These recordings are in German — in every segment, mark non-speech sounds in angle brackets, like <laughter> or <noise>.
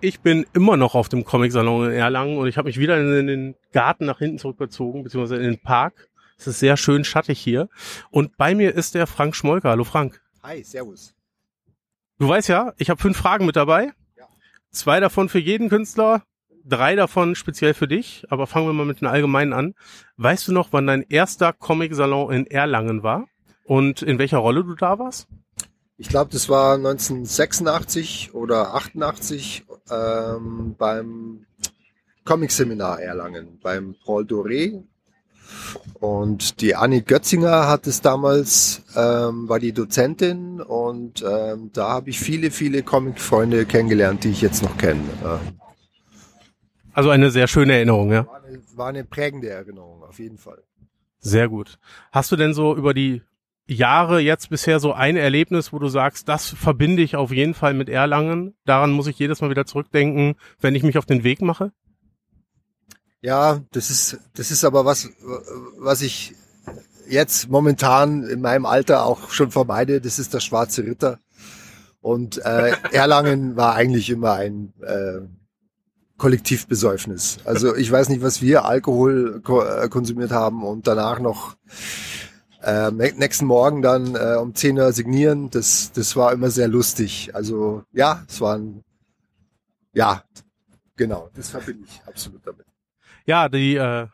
Ich bin immer noch auf dem Comic-Salon in Erlangen und ich habe mich wieder in den Garten nach hinten zurückgezogen, beziehungsweise in den Park. Es ist sehr schön schattig hier. Und bei mir ist der Frank Schmolker. Hallo Frank. Hi, servus. Du weißt ja, ich habe fünf Fragen mit dabei. Ja. Zwei davon für jeden Künstler, drei davon speziell für dich. Aber fangen wir mal mit den allgemeinen an. Weißt du noch, wann dein erster Comic-Salon in Erlangen war? Und in welcher Rolle du da warst? Ich glaube, das war 1986 oder 88 ähm, beim Comic-Seminar Erlangen, beim Paul Doré. Und die Annie Götzinger hat es damals, ähm, war die Dozentin und ähm, da habe ich viele, viele Comic-Freunde kennengelernt, die ich jetzt noch kenne. Also eine sehr schöne Erinnerung, ja. war, eine, war eine prägende Erinnerung, auf jeden Fall. Sehr gut. Hast du denn so über die Jahre jetzt bisher so ein Erlebnis, wo du sagst, das verbinde ich auf jeden Fall mit Erlangen? Daran muss ich jedes Mal wieder zurückdenken, wenn ich mich auf den Weg mache? Ja, das ist, das ist aber was, was ich jetzt momentan in meinem Alter auch schon vermeide. Das ist der Schwarze Ritter. Und äh, <laughs> Erlangen war eigentlich immer ein äh, Kollektivbesäufnis. Also ich weiß nicht, was wir Alkohol ko äh, konsumiert haben und danach noch äh, nächsten Morgen dann äh, um 10 Uhr signieren. Das, das war immer sehr lustig. Also ja, es waren, ja, genau, das verbinde ich absolut damit. Ja, die äh,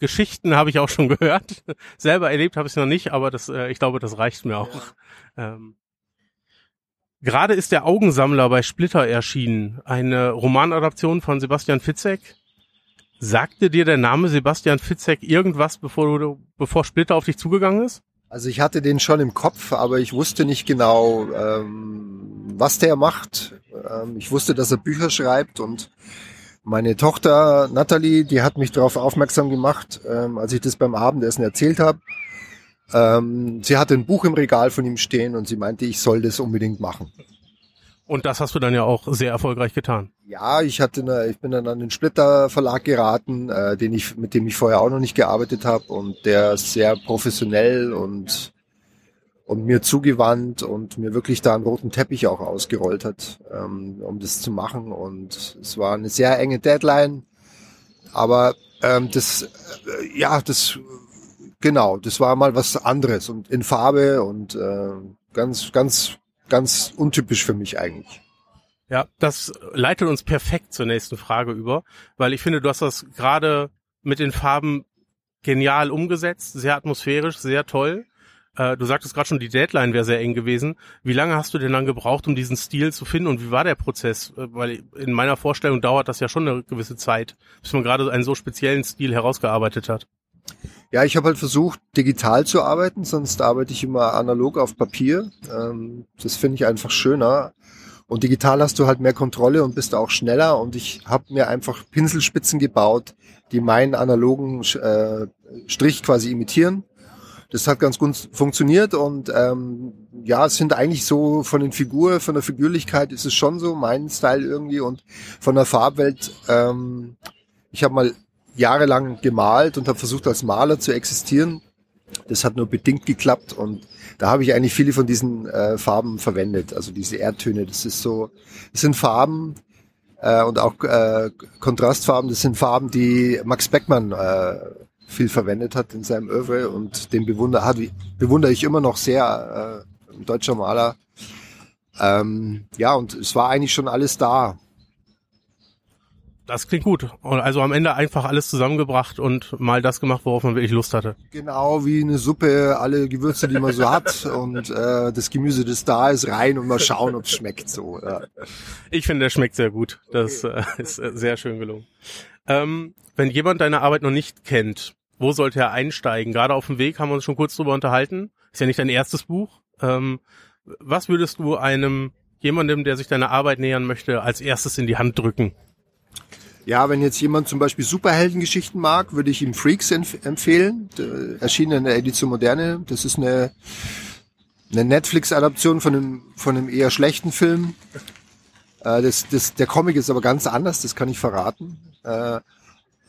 Geschichten habe ich auch schon <laughs> gehört. Selber erlebt habe ich es noch nicht, aber das, äh, ich glaube, das reicht mir auch. Ähm, Gerade ist der Augensammler bei Splitter erschienen, eine Romanadaption von Sebastian Fitzek. Sagte dir der Name Sebastian Fitzek irgendwas, bevor du, bevor Splitter auf dich zugegangen ist? Also ich hatte den schon im Kopf, aber ich wusste nicht genau, ähm, was der macht. Ähm, ich wusste, dass er Bücher schreibt und meine Tochter Natalie, die hat mich darauf aufmerksam gemacht, ähm, als ich das beim Abendessen erzählt habe. Ähm, sie hatte ein Buch im Regal von ihm stehen und sie meinte, ich soll das unbedingt machen. Und das hast du dann ja auch sehr erfolgreich getan. Ja, ich hatte, eine, ich bin dann an den Splitter Verlag geraten, äh, den ich, mit dem ich vorher auch noch nicht gearbeitet habe und der sehr professionell und und mir zugewandt und mir wirklich da einen roten Teppich auch ausgerollt hat, ähm, um das zu machen. Und es war eine sehr enge Deadline, aber ähm, das, äh, ja, das, genau, das war mal was anderes und in Farbe und äh, ganz, ganz, ganz untypisch für mich eigentlich. Ja, das leitet uns perfekt zur nächsten Frage über, weil ich finde, du hast das gerade mit den Farben genial umgesetzt, sehr atmosphärisch, sehr toll. Äh, du sagtest gerade schon, die Deadline wäre sehr eng gewesen. Wie lange hast du denn dann gebraucht, um diesen Stil zu finden und wie war der Prozess? Äh, weil in meiner Vorstellung dauert das ja schon eine gewisse Zeit, bis man gerade einen so speziellen Stil herausgearbeitet hat. Ja, ich habe halt versucht, digital zu arbeiten, sonst arbeite ich immer analog auf Papier. Ähm, das finde ich einfach schöner. Und digital hast du halt mehr Kontrolle und bist auch schneller. Und ich habe mir einfach Pinselspitzen gebaut, die meinen analogen äh, Strich quasi imitieren. Das hat ganz gut funktioniert und ähm, ja, es sind eigentlich so von den Figur, von der Figürlichkeit ist es schon so mein Style irgendwie und von der Farbwelt. Ähm, ich habe mal jahrelang gemalt und habe versucht als Maler zu existieren. Das hat nur bedingt geklappt und da habe ich eigentlich viele von diesen äh, Farben verwendet. Also diese Erdtöne, das ist so, das sind Farben äh, und auch äh, Kontrastfarben. Das sind Farben, die Max Beckmann äh, viel verwendet hat in seinem Oeuvre und den bewundere, hat, bewundere ich immer noch sehr, äh, deutscher Maler. Ähm, ja, und es war eigentlich schon alles da. Das klingt gut. Also am Ende einfach alles zusammengebracht und mal das gemacht, worauf man wirklich Lust hatte. Genau, wie eine Suppe, alle Gewürze, die man so hat <laughs> und äh, das Gemüse, das da ist, rein und mal schauen, ob es schmeckt so. Ja. Ich finde, der schmeckt sehr gut. Das äh, ist äh, sehr schön gelungen. Ähm, wenn jemand deine Arbeit noch nicht kennt, wo sollte er einsteigen? Gerade auf dem Weg haben wir uns schon kurz drüber unterhalten. Ist ja nicht dein erstes Buch. Ähm, was würdest du einem jemandem, der sich deiner Arbeit nähern möchte, als erstes in die Hand drücken? Ja, wenn jetzt jemand zum Beispiel Superheldengeschichten mag, würde ich ihm Freaks empf empfehlen. Erschienen in der Edition Moderne. Das ist eine, eine Netflix-Adaption von einem, von einem eher schlechten Film. Äh, das, das, der Comic ist aber ganz anders, das kann ich verraten. Äh,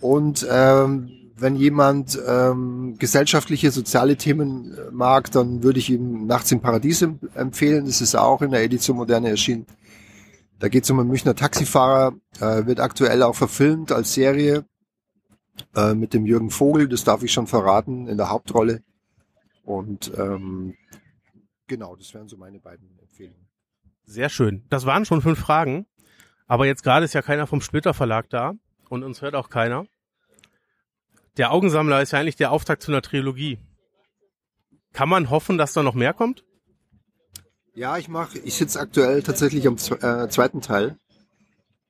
und ähm, wenn jemand ähm, gesellschaftliche, soziale Themen mag, dann würde ich ihm Nachts im Paradies empfehlen. Das ist auch in der Edition Moderne erschienen. Da geht es um einen Münchner Taxifahrer, äh, wird aktuell auch verfilmt als Serie äh, mit dem Jürgen Vogel, das darf ich schon verraten, in der Hauptrolle. Und ähm, genau, das wären so meine beiden Empfehlungen. Sehr schön. Das waren schon fünf Fragen. Aber jetzt gerade ist ja keiner vom Splitter Verlag da und uns hört auch keiner. Der Augensammler ist ja eigentlich der Auftakt zu einer Trilogie. Kann man hoffen, dass da noch mehr kommt? Ja, ich mache, ich sitze aktuell tatsächlich am äh, zweiten Teil,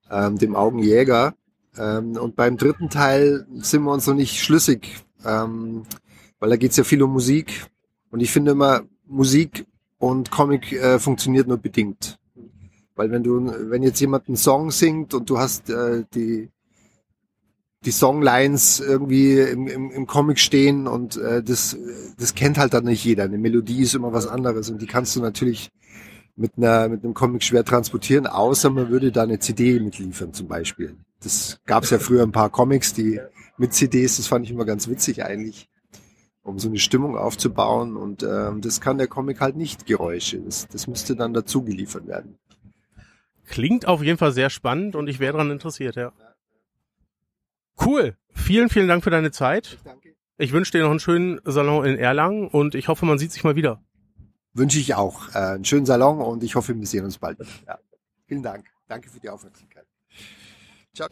ähm, dem Augenjäger. Ähm, und beim dritten Teil sind wir uns noch nicht schlüssig, ähm, weil da geht's ja viel um Musik. Und ich finde immer, Musik und Comic äh, funktioniert nur bedingt. Weil wenn du, wenn jetzt jemand einen Song singt und du hast äh, die die Songlines irgendwie im, im, im Comic stehen und äh, das, das kennt halt dann nicht jeder. Eine Melodie ist immer was anderes und die kannst du natürlich mit einer mit einem Comic schwer transportieren, außer man würde da eine CD mitliefern zum Beispiel. Das gab es ja früher ein paar Comics, die mit CDs, das fand ich immer ganz witzig eigentlich, um so eine Stimmung aufzubauen und ähm, das kann der Comic halt nicht Geräusche. Das, das müsste dann dazu geliefert werden. Klingt auf jeden Fall sehr spannend und ich wäre daran interessiert, ja. Cool. Vielen, vielen Dank für deine Zeit. Danke. Ich wünsche dir noch einen schönen Salon in Erlangen und ich hoffe, man sieht sich mal wieder. Wünsche ich auch äh, einen schönen Salon und ich hoffe, wir sehen uns bald. Ja. Vielen Dank. Danke für die Aufmerksamkeit. Ciao.